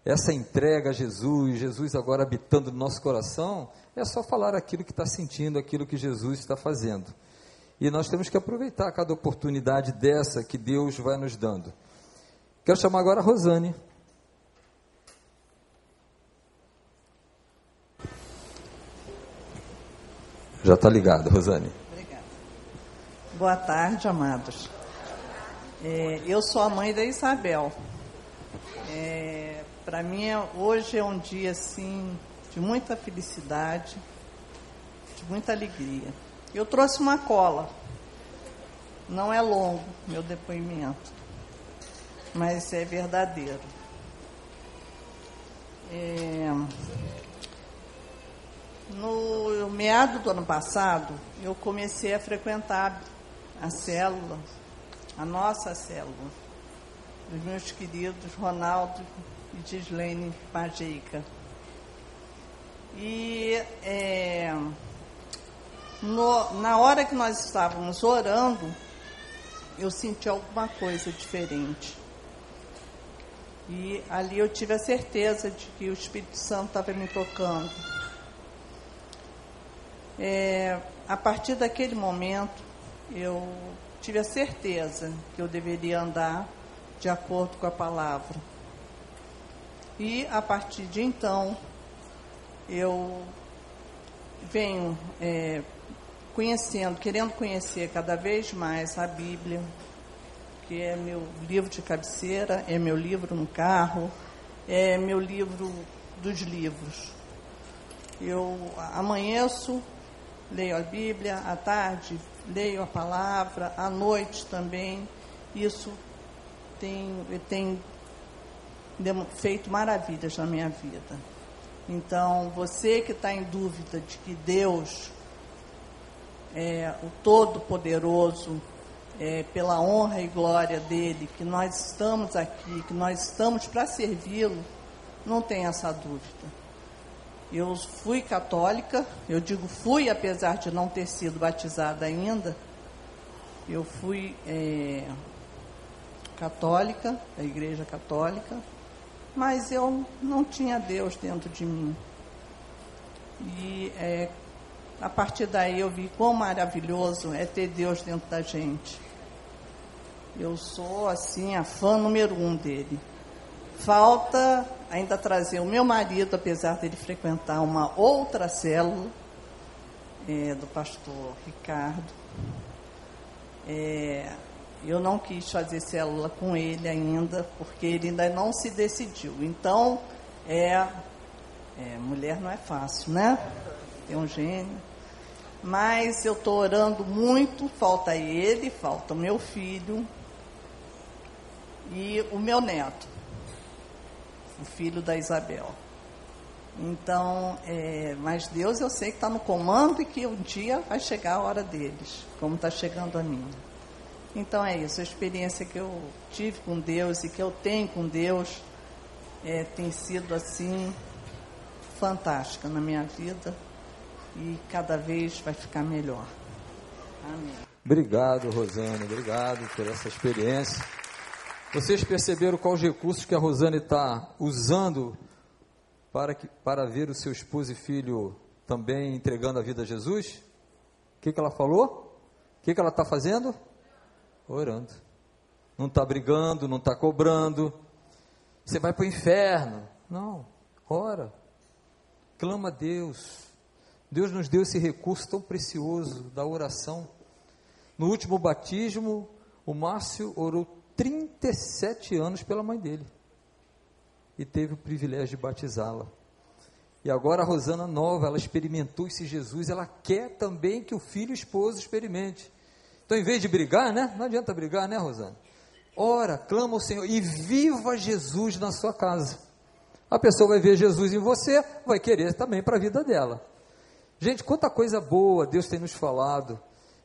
Speaker 1: essa entrega a Jesus, Jesus agora habitando no nosso coração, é só falar aquilo que está sentindo, aquilo que Jesus está fazendo. E nós temos que aproveitar cada oportunidade dessa que Deus vai nos dando. Quero chamar agora a Rosane. Já está ligado, Rosane.
Speaker 6: Obrigada. Boa tarde, amados. É, eu sou a mãe da Isabel. É, Para mim, hoje é um dia assim de muita felicidade, de muita alegria. Eu trouxe uma cola. Não é longo meu depoimento, mas é verdadeiro. É, no meado do ano passado, eu comecei a frequentar a célula, a nossa célula, dos meus queridos Ronaldo e Gislaine Pajeica. E é, no, na hora que nós estávamos orando, eu senti alguma coisa diferente. E ali eu tive a certeza de que o Espírito Santo estava me tocando. É, a partir daquele momento, eu tive a certeza que eu deveria andar de acordo com a palavra. E a partir de então, eu venho é, conhecendo, querendo conhecer cada vez mais a Bíblia, que é meu livro de cabeceira, é meu livro no carro, é meu livro dos livros. Eu amanheço, leio a Bíblia, à tarde leio a palavra, à noite também. Isso tem, tem feito maravilhas na minha vida. Então, você que está em dúvida de que Deus é o Todo-Poderoso, é, pela honra e glória dele, que nós estamos aqui, que nós estamos para servi-lo, não tem essa dúvida. Eu fui católica, eu digo fui, apesar de não ter sido batizada ainda. Eu fui é, católica, da Igreja Católica, mas eu não tinha Deus dentro de mim. E é, a partir daí eu vi quão maravilhoso é ter Deus dentro da gente. Eu sou, assim, a fã número um dele. Falta ainda trazer o meu marido, apesar dele frequentar uma outra célula, é, do pastor Ricardo. É, eu não quis fazer célula com ele ainda, porque ele ainda não se decidiu. Então, é, é mulher não é fácil, né? Tem um gênio. Mas eu estou orando muito, falta ele, falta o meu filho e o meu neto, o filho da Isabel. Então, é, mas Deus eu sei que está no comando e que um dia vai chegar a hora deles, como está chegando a mim. Então é isso, a experiência que eu tive com Deus e que eu tenho com Deus é, tem sido assim fantástica na minha vida e cada vez vai ficar melhor. Amém.
Speaker 1: Obrigado, Rosane, obrigado por essa experiência. Vocês perceberam quais recursos que a Rosane está usando para, que, para ver o seu esposo e filho também entregando a vida a Jesus? O que, que ela falou? O que, que ela está fazendo? Orando. Não está brigando, não está cobrando. Você vai para o inferno. Não, ora. Clama a Deus. Deus nos deu esse recurso tão precioso da oração. No último batismo, o Márcio orou 37 anos pela mãe dele. E teve o privilégio de batizá-la. E agora a Rosana Nova, ela experimentou esse Jesus, ela quer também que o filho e o esposo experimente. Então, em vez de brigar, né? Não adianta brigar, né, Rosana? Ora, clama ao Senhor e viva Jesus na sua casa. A pessoa vai ver Jesus em você, vai querer também para a vida dela. Gente, quanta coisa boa Deus tem nos falado.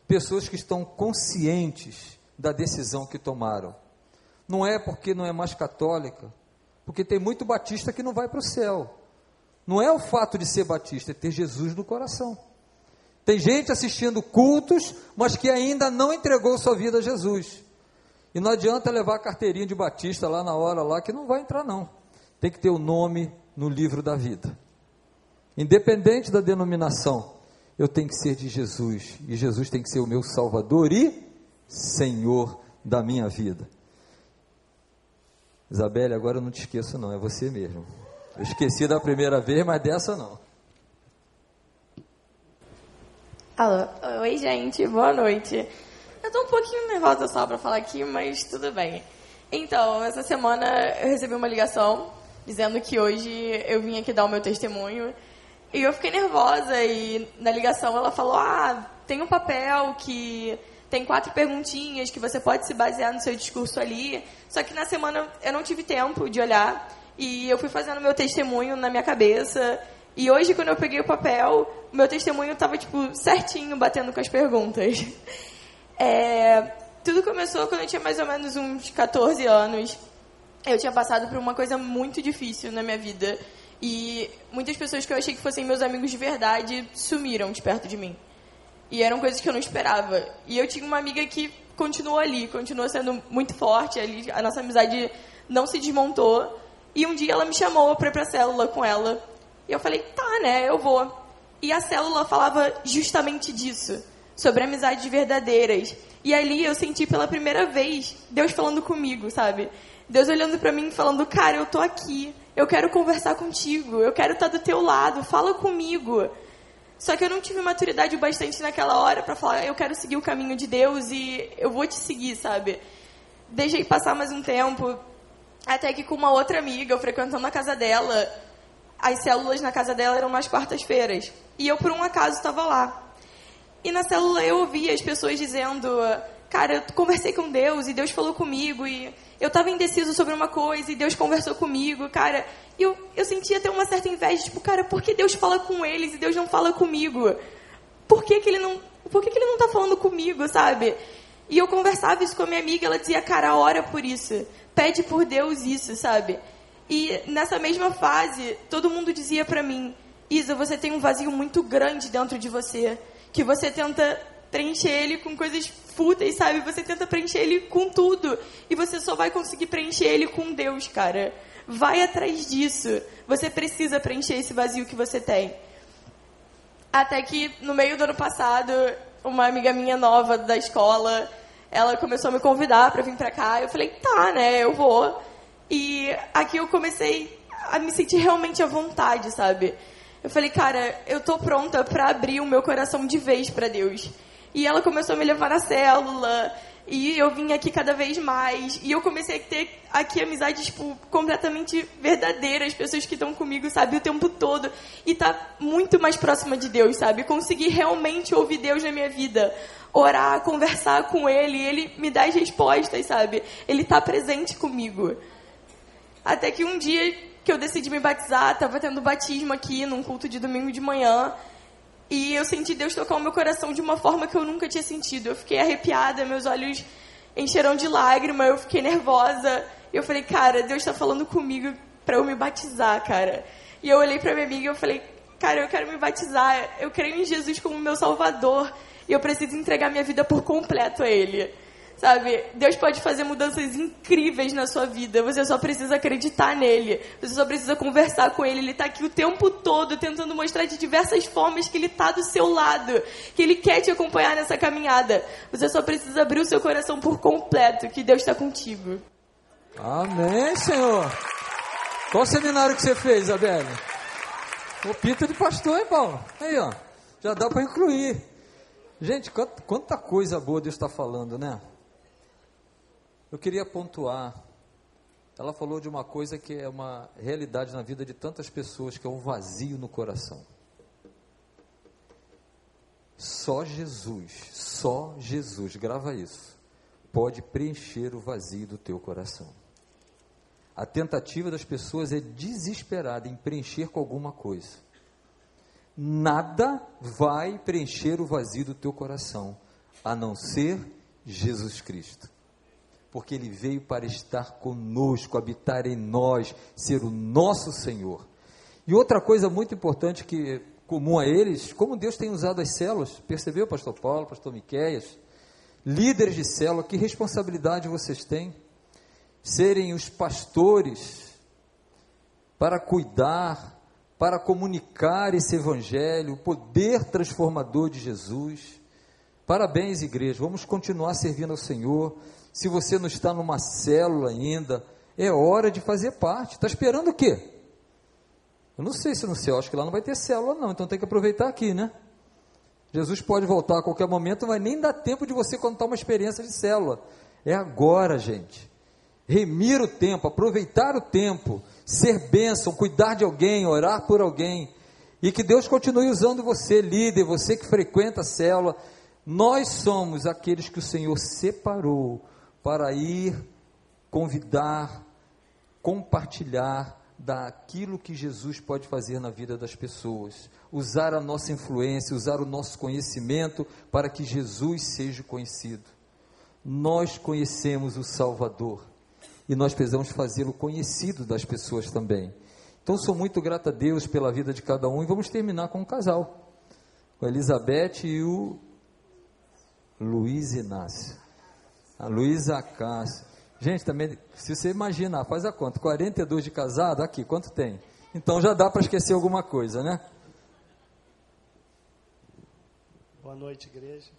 Speaker 1: Pessoas que estão conscientes da decisão que tomaram. Não é porque não é mais católica, porque tem muito batista que não vai para o céu. Não é o fato de ser batista, é ter Jesus no coração. Tem gente assistindo cultos, mas que ainda não entregou sua vida a Jesus. E não adianta levar a carteirinha de batista lá na hora lá que não vai entrar não. Tem que ter o nome no livro da vida. Independente da denominação, eu tenho que ser de Jesus e Jesus tem que ser o meu Salvador e Senhor da minha vida. Isabelle, agora eu não te esqueço não, é você mesmo. Eu esqueci da primeira vez, mas dessa não.
Speaker 7: Alô, oi gente, boa noite. Eu tô um pouquinho nervosa só pra falar aqui, mas tudo bem. Então, essa semana eu recebi uma ligação dizendo que hoje eu vim aqui dar o meu testemunho. E eu fiquei nervosa e na ligação ela falou: "Ah, tem um papel que tem quatro perguntinhas que você pode se basear no seu discurso ali". Só que na semana eu não tive tempo de olhar e eu fui fazendo meu testemunho na minha cabeça. E hoje, quando eu peguei o papel, meu testemunho estava tipo certinho, batendo com as perguntas. É, tudo começou quando eu tinha mais ou menos uns 14 anos. Eu tinha passado por uma coisa muito difícil na minha vida. E muitas pessoas que eu achei que fossem meus amigos de verdade sumiram de perto de mim. E eram coisas que eu não esperava. E eu tinha uma amiga que continuou ali, continuou sendo muito forte ali. A nossa amizade não se desmontou. E um dia ela me chamou para ir para a célula com ela. E eu falei, tá, né, eu vou. E a célula falava justamente disso sobre amizades verdadeiras. E ali eu senti pela primeira vez Deus falando comigo, sabe? Deus olhando para mim falando: "Cara, eu tô aqui. Eu quero conversar contigo. Eu quero estar do teu lado. Fala comigo." Só que eu não tive maturidade bastante naquela hora para falar: "Eu quero seguir o caminho de Deus e eu vou te seguir", sabe? Deixei passar mais um tempo, até que com uma outra amiga, eu frequentando a casa dela, as células na casa dela eram nas quartas-feiras. E eu, por um acaso, estava lá. E na célula eu ouvia as pessoas dizendo: Cara, eu conversei com Deus e Deus falou comigo. E eu estava indeciso sobre uma coisa e Deus conversou comigo, cara. E eu, eu sentia até uma certa inveja, tipo, cara, por que Deus fala com eles e Deus não fala comigo? Por que, que ele não. Por que, que ele não está falando comigo, sabe? E eu conversava isso com a minha amiga, ela dizia, cara, ora por isso. Pede por Deus isso, sabe? E nessa mesma fase, todo mundo dizia para mim, Isa, você tem um vazio muito grande dentro de você que você tenta preencher ele com coisas fúteis, sabe? Você tenta preencher ele com tudo. E você só vai conseguir preencher ele com Deus, cara. Vai atrás disso. Você precisa preencher esse vazio que você tem. Até que no meio do ano passado, uma amiga minha nova da escola, ela começou a me convidar para vir para cá. Eu falei, tá, né, eu vou. E aqui eu comecei a me sentir realmente à vontade, sabe? Eu falei, cara, eu tô pronta para abrir o meu coração de vez para Deus. E ela começou a me levar na célula, e eu vim aqui cada vez mais. E eu comecei a ter aqui amizades, tipo, completamente verdadeiras. Pessoas que estão comigo, sabe, o tempo todo. E tá muito mais próxima de Deus, sabe? Consegui realmente ouvir Deus na minha vida. Orar, conversar com Ele. Ele me dá as respostas, sabe? Ele tá presente comigo. Até que um dia que eu decidi me batizar, estava tendo batismo aqui num culto de domingo de manhã. E eu senti Deus tocar o meu coração de uma forma que eu nunca tinha sentido. Eu fiquei arrepiada, meus olhos encheram de lágrima, eu fiquei nervosa. Eu falei, cara, Deus está falando comigo para eu me batizar, cara. E eu olhei para minha amiga e eu falei, cara, eu quero me batizar. Eu creio em Jesus como meu Salvador. E eu preciso entregar minha vida por completo a Ele. Sabe? Deus pode fazer mudanças incríveis na sua vida. Você só precisa acreditar nele. Você só precisa conversar com ele. Ele está aqui o tempo todo tentando mostrar de diversas formas que ele está do seu lado, que ele quer te acompanhar nessa caminhada. Você só precisa abrir o seu coração por completo, que Deus está contigo.
Speaker 1: Amém, Senhor. Qual seminário que você fez, Isabelle? O pito de pastor, hein, Paulo? Aí, ó. Já dá para incluir. Gente, quanta coisa boa Deus está falando, né? Eu queria pontuar. Ela falou de uma coisa que é uma realidade na vida de tantas pessoas, que é um vazio no coração. Só Jesus, só Jesus, grava isso, pode preencher o vazio do teu coração. A tentativa das pessoas é desesperada em preencher com alguma coisa. Nada vai preencher o vazio do teu coração, a não ser Jesus Cristo porque ele veio para estar conosco, habitar em nós, ser o nosso Senhor. E outra coisa muito importante que comum a eles, como Deus tem usado as células, percebeu, pastor Paulo, pastor Miqueias, líderes de célula, que responsabilidade vocês têm? Serem os pastores para cuidar, para comunicar esse evangelho, o poder transformador de Jesus. Parabéns, igreja. Vamos continuar servindo ao Senhor. Se você não está numa célula ainda, é hora de fazer parte. Está esperando o quê? Eu não sei se no céu, acho que lá não vai ter célula, não. Então tem que aproveitar aqui, né? Jesus pode voltar a qualquer momento, não vai nem dar tempo de você contar uma experiência de célula. É agora, gente. Remir o tempo, aproveitar o tempo, ser bênção, cuidar de alguém, orar por alguém. E que Deus continue usando você, líder, você que frequenta a célula. Nós somos aqueles que o Senhor separou para ir convidar, compartilhar daquilo que Jesus pode fazer na vida das pessoas, usar a nossa influência, usar o nosso conhecimento para que Jesus seja conhecido. Nós conhecemos o Salvador e nós precisamos fazê-lo conhecido das pessoas também. Então, sou muito grato a Deus pela vida de cada um e vamos terminar com um casal, com a Elizabeth e o Luiz Inácio. A Luísa Cássio. Gente, também, se você imaginar, faz a conta, 42 de casado, aqui, quanto tem? Então já dá para esquecer alguma coisa, né?
Speaker 8: Boa noite, igreja.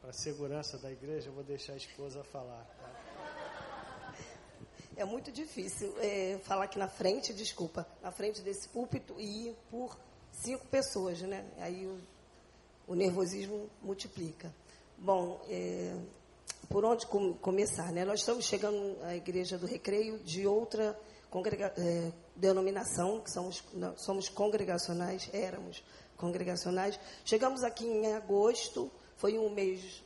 Speaker 8: Para a segurança da igreja, eu vou deixar a esposa falar. Tá?
Speaker 9: É muito difícil é, falar aqui na frente, desculpa, na frente desse púlpito e ir por cinco pessoas, né? Aí o, o nervosismo multiplica. Bom, é, por onde com, começar? Né? Nós estamos chegando à Igreja do Recreio de outra é, denominação, que somos, somos congregacionais, éramos congregacionais. Chegamos aqui em agosto, foi um mês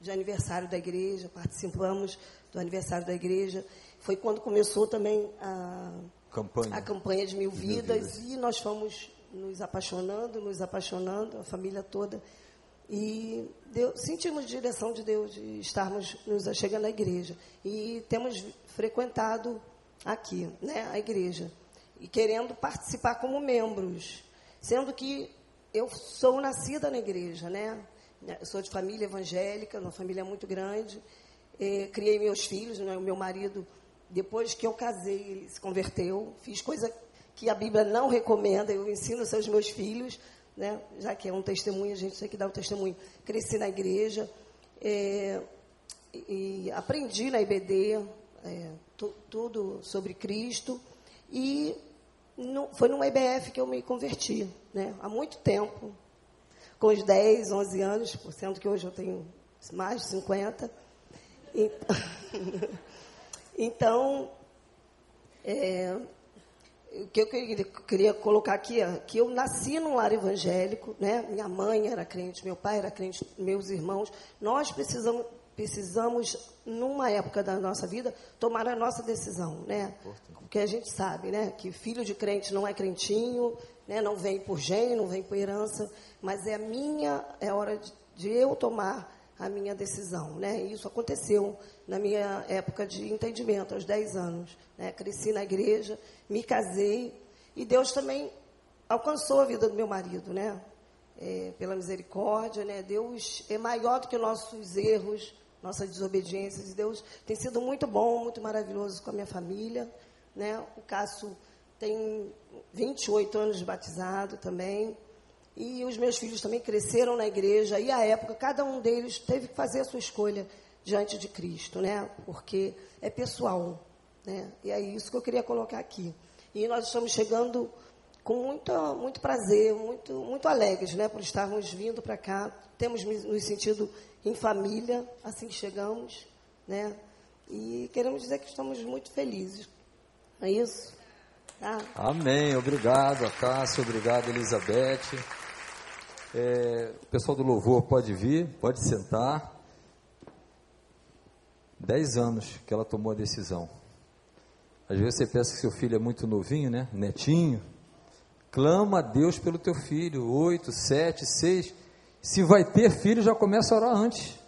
Speaker 9: de aniversário da igreja, participamos do aniversário da igreja. Foi quando começou também a
Speaker 1: campanha,
Speaker 9: a campanha de mil vidas, mil vidas. e nós fomos nos apaixonando, nos apaixonando, a família toda. E Deus, sentimos direção de Deus de estarmos nos chegando à igreja. E temos frequentado aqui, né, a igreja. E querendo participar como membros. Sendo que eu sou nascida na igreja, né? Eu sou de família evangélica, uma família muito grande. Eh, criei meus filhos, né? o meu marido, depois que eu casei, ele se converteu. Fiz coisa que a Bíblia não recomenda, eu ensino aos meus filhos né? já que é um testemunho, a gente tem que dar o um testemunho. Cresci na igreja é, e aprendi na IBD é, tudo sobre Cristo e no, foi numa IBF que eu me converti, né? há muito tempo, com os 10, 11 anos, sendo que hoje eu tenho mais de 50. Então, é, o que eu queria, queria, colocar aqui é que eu nasci num lar evangélico, né? Minha mãe era crente, meu pai era crente, meus irmãos. Nós precisamos, precisamos numa época da nossa vida, tomar a nossa decisão, né? Porque a gente sabe, né? Que filho de crente não é crentinho, né? Não vem por gênio, não vem por herança, mas é a minha, é hora de, de eu tomar a minha decisão, né? Isso aconteceu na minha época de entendimento, aos 10 anos. Né? Cresci na igreja, me casei e Deus também alcançou a vida do meu marido, né? É, pela misericórdia, né? Deus é maior do que nossos erros, nossas desobediências. Deus tem sido muito bom, muito maravilhoso com a minha família, né? O Cássio tem 28 anos de batizado também. E os meus filhos também cresceram na igreja. E a época, cada um deles teve que fazer a sua escolha diante de Cristo, né? Porque é pessoal. Né? E é isso que eu queria colocar aqui. E nós estamos chegando com muito, muito prazer, muito, muito alegres né, por estarmos vindo para cá. Temos nos sentido em família, assim que chegamos. Né? E queremos dizer que estamos muito felizes. É isso?
Speaker 1: Tá? Amém. Obrigado, Acácio. Obrigado, Elizabeth. É, o pessoal do louvor pode vir, pode sentar. Dez anos que ela tomou a decisão. Às vezes você pensa que seu filho é muito novinho, né? Netinho. Clama a Deus pelo teu filho. Oito, sete, seis. Se vai ter filho, já começa a orar antes.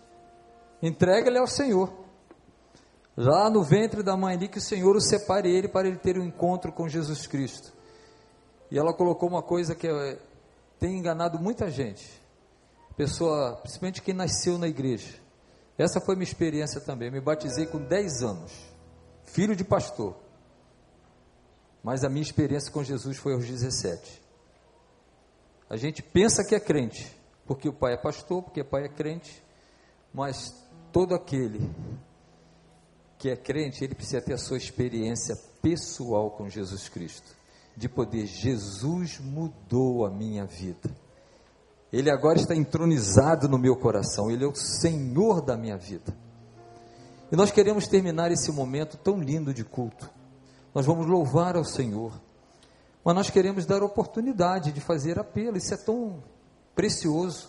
Speaker 1: Entrega ele ao Senhor. Lá no ventre da mãe ali, que o Senhor o separe ele para ele ter um encontro com Jesus Cristo. E ela colocou uma coisa que é, tem enganado muita gente. Pessoa, principalmente quem nasceu na igreja. Essa foi minha experiência também. Me batizei com 10 anos. Filho de pastor. Mas a minha experiência com Jesus foi aos 17. A gente pensa que é crente, porque o pai é pastor, porque o pai é crente, mas todo aquele que é crente, ele precisa ter a sua experiência pessoal com Jesus Cristo, de poder, Jesus mudou a minha vida. Ele agora está entronizado no meu coração, Ele é o Senhor da minha vida. E nós queremos terminar esse momento tão lindo de culto. Nós vamos louvar ao Senhor, mas nós queremos dar oportunidade de fazer apelo, isso é tão precioso.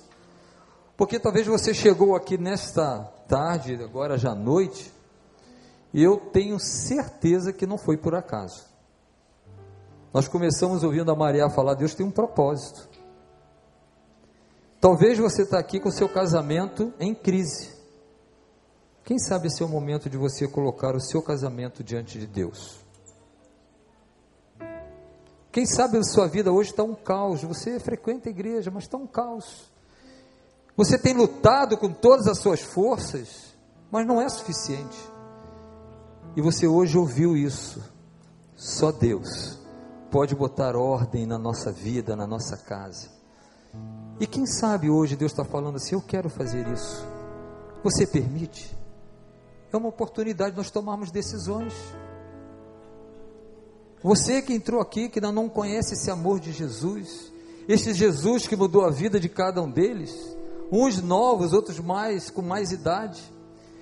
Speaker 1: Porque talvez você chegou aqui nesta tarde, agora já à noite, e eu tenho certeza que não foi por acaso. Nós começamos ouvindo a Maria falar: Deus tem um propósito. Talvez você está aqui com o seu casamento em crise. Quem sabe esse é o momento de você colocar o seu casamento diante de Deus. Quem sabe a sua vida hoje está um caos. Você frequenta a igreja, mas está um caos. Você tem lutado com todas as suas forças, mas não é suficiente. E você hoje ouviu isso. Só Deus pode botar ordem na nossa vida, na nossa casa. E quem sabe hoje Deus está falando assim: eu quero fazer isso. Você permite? É uma oportunidade de nós tomarmos decisões. Você que entrou aqui, que ainda não conhece esse amor de Jesus, esse Jesus que mudou a vida de cada um deles, uns novos, outros mais, com mais idade,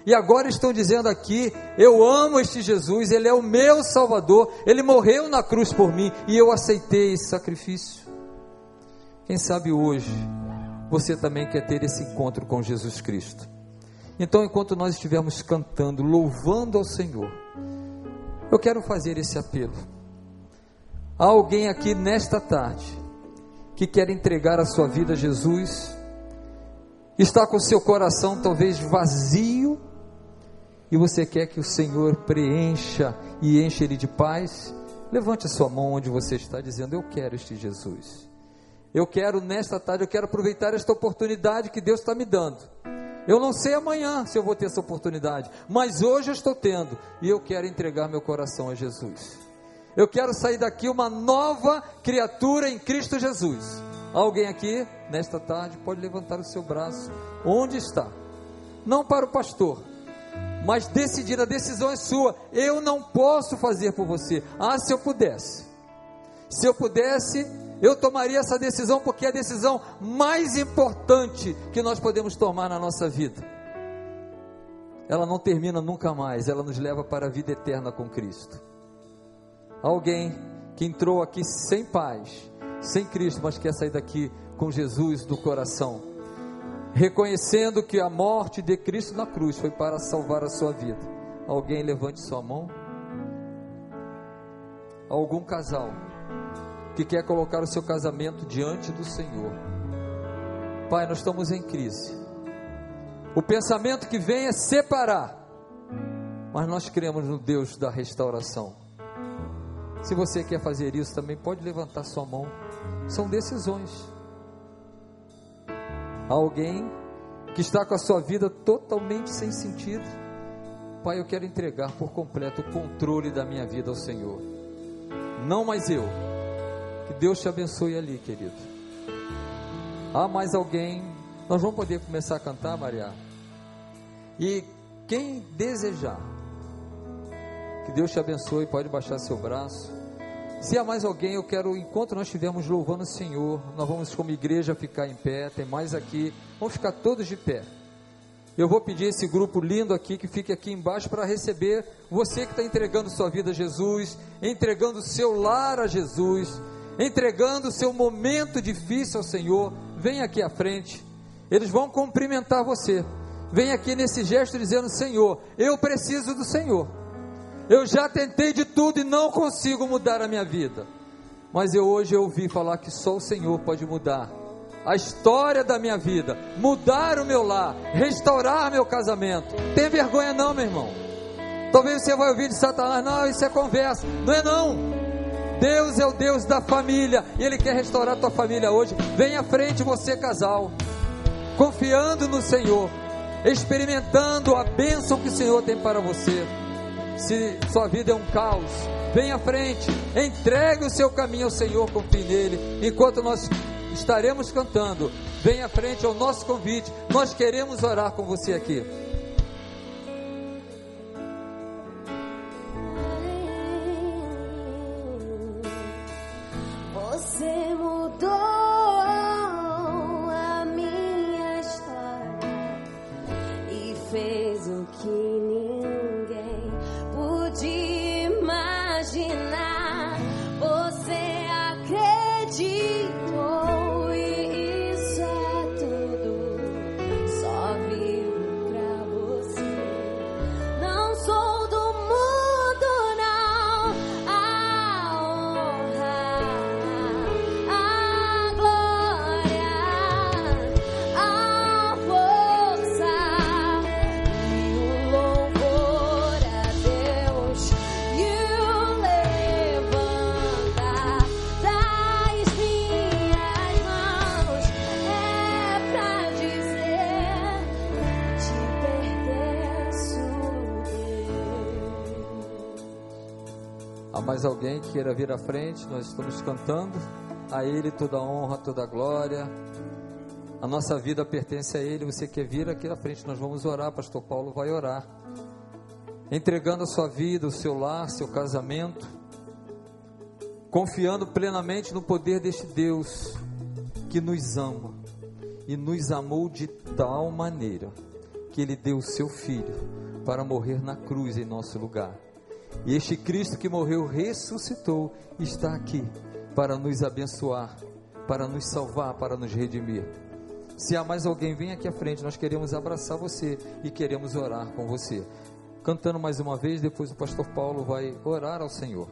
Speaker 1: e agora estão dizendo aqui: eu amo este Jesus, ele é o meu Salvador, ele morreu na cruz por mim e eu aceitei esse sacrifício. Quem sabe hoje você também quer ter esse encontro com Jesus Cristo. Então, enquanto nós estivermos cantando, louvando ao Senhor, eu quero fazer esse apelo. Há alguém aqui nesta tarde que quer entregar a sua vida a Jesus, está com seu coração talvez vazio, e você quer que o Senhor preencha e encha ele de paz, levante a sua mão onde você está dizendo: Eu quero este Jesus. Eu quero nesta tarde, eu quero aproveitar esta oportunidade que Deus está me dando. Eu não sei amanhã se eu vou ter essa oportunidade, mas hoje eu estou tendo e eu quero entregar meu coração a Jesus. Eu quero sair daqui uma nova criatura em Cristo Jesus. Alguém aqui, nesta tarde, pode levantar o seu braço. Onde está? Não para o pastor, mas decidir, a decisão é sua. Eu não posso fazer por você. Ah, se eu pudesse. Se eu pudesse, eu tomaria essa decisão, porque é a decisão mais importante que nós podemos tomar na nossa vida. Ela não termina nunca mais, ela nos leva para a vida eterna com Cristo. Alguém que entrou aqui sem paz, sem Cristo, mas quer sair daqui com Jesus do coração, reconhecendo que a morte de Cristo na cruz foi para salvar a sua vida. Alguém levante sua mão. Algum casal que quer colocar o seu casamento diante do Senhor. Pai, nós estamos em crise. O pensamento que vem é separar, mas nós cremos no Deus da restauração. Se você quer fazer isso também, pode levantar sua mão. São decisões. Alguém que está com a sua vida totalmente sem sentido. Pai, eu quero entregar por completo o controle da minha vida ao Senhor. Não mais eu. Que Deus te abençoe ali, querido. Há mais alguém? Nós vamos poder começar a cantar, Maria? E quem desejar, que Deus te abençoe. Pode baixar seu braço. Se há mais alguém, eu quero, enquanto nós estivermos louvando o Senhor, nós vamos como igreja ficar em pé. Tem mais aqui. Vamos ficar todos de pé. Eu vou pedir esse grupo lindo aqui que fique aqui embaixo para receber você que está entregando sua vida a Jesus, entregando seu lar a Jesus, entregando seu momento difícil ao Senhor. Vem aqui à frente. Eles vão cumprimentar você. Vem aqui nesse gesto dizendo: Senhor, eu preciso do Senhor. Eu já tentei de tudo e não consigo mudar a minha vida. Mas eu hoje ouvi falar que só o Senhor pode mudar a história da minha vida, mudar o meu lar, restaurar meu casamento. Tem vergonha não, meu irmão. Talvez você vai ouvir de Satanás, não, isso é conversa. Não é não. Deus é o Deus da família e Ele quer restaurar a tua família hoje. Vem à frente você casal, confiando no Senhor, experimentando a bênção que o Senhor tem para você se sua vida é um caos, venha à frente, entregue o seu caminho ao Senhor, confie nele, enquanto nós estaremos cantando, venha à frente ao nosso convite, nós queremos orar com você aqui.
Speaker 10: Há mais alguém que queira vir à frente? Nós estamos cantando. A Ele toda a honra, toda a glória. A nossa vida pertence a Ele. Você quer vir aqui à frente? Nós vamos orar. Pastor Paulo vai orar. Entregando a sua vida, o seu lar, seu casamento. Confiando plenamente no poder deste Deus que nos ama e nos amou de tal maneira que Ele deu o seu Filho para morrer na cruz em nosso lugar e este Cristo que morreu ressuscitou está aqui para nos abençoar, para nos salvar, para nos redimir. Se há mais alguém, vem aqui à frente, nós queremos abraçar você e queremos orar com você. Cantando mais uma vez, depois o pastor Paulo vai orar ao Senhor.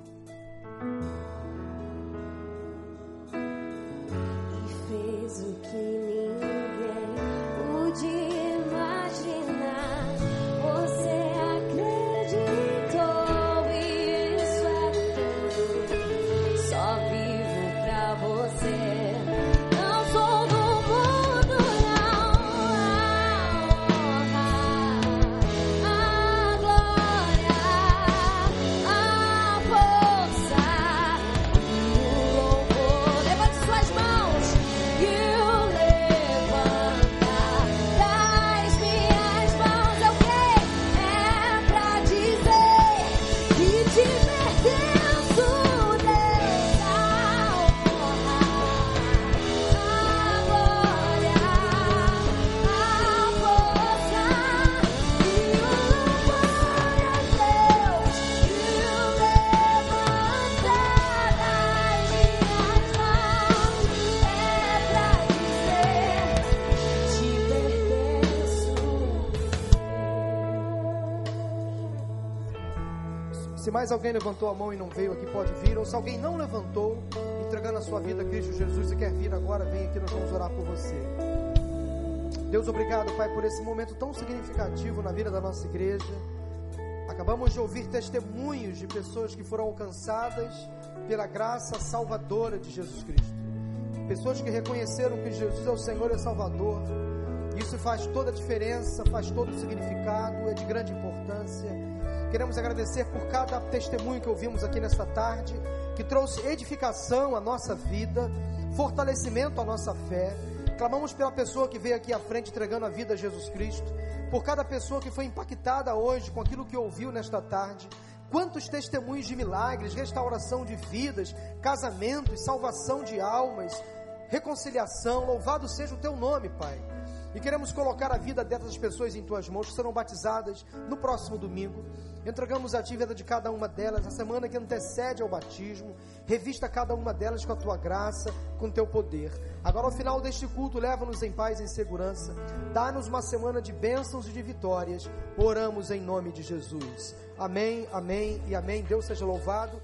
Speaker 11: Mais alguém levantou a mão e não veio aqui, pode vir. Ou se alguém não levantou, entregando a sua vida a Cristo Jesus e quer vir agora, vem aqui, nós vamos orar por você. Deus, obrigado, Pai, por esse momento tão significativo na vida da nossa igreja. Acabamos de ouvir testemunhos de pessoas que foram alcançadas pela graça salvadora de Jesus Cristo. Pessoas que reconheceram que Jesus é o Senhor e Salvador. Isso faz toda a diferença, faz todo o significado, é de grande importância. Queremos agradecer por cada testemunho que ouvimos aqui nesta tarde, que trouxe edificação à nossa vida, fortalecimento à nossa fé. Clamamos pela pessoa que veio aqui à frente entregando a vida a Jesus Cristo, por cada pessoa que foi impactada hoje com aquilo que ouviu nesta tarde. Quantos testemunhos de milagres, restauração de vidas, casamentos, salvação de almas, reconciliação. Louvado seja o teu nome, Pai. E queremos colocar a vida dessas pessoas em tuas mãos, que serão batizadas no próximo domingo. Entregamos a ti vida de cada uma delas, a semana que antecede ao batismo. Revista cada uma delas com a tua graça, com o teu poder. Agora, ao final deste culto, leva-nos em paz e em segurança. Dá-nos uma semana de bênçãos e de vitórias. Oramos em nome de Jesus. Amém, amém e amém. Deus seja louvado.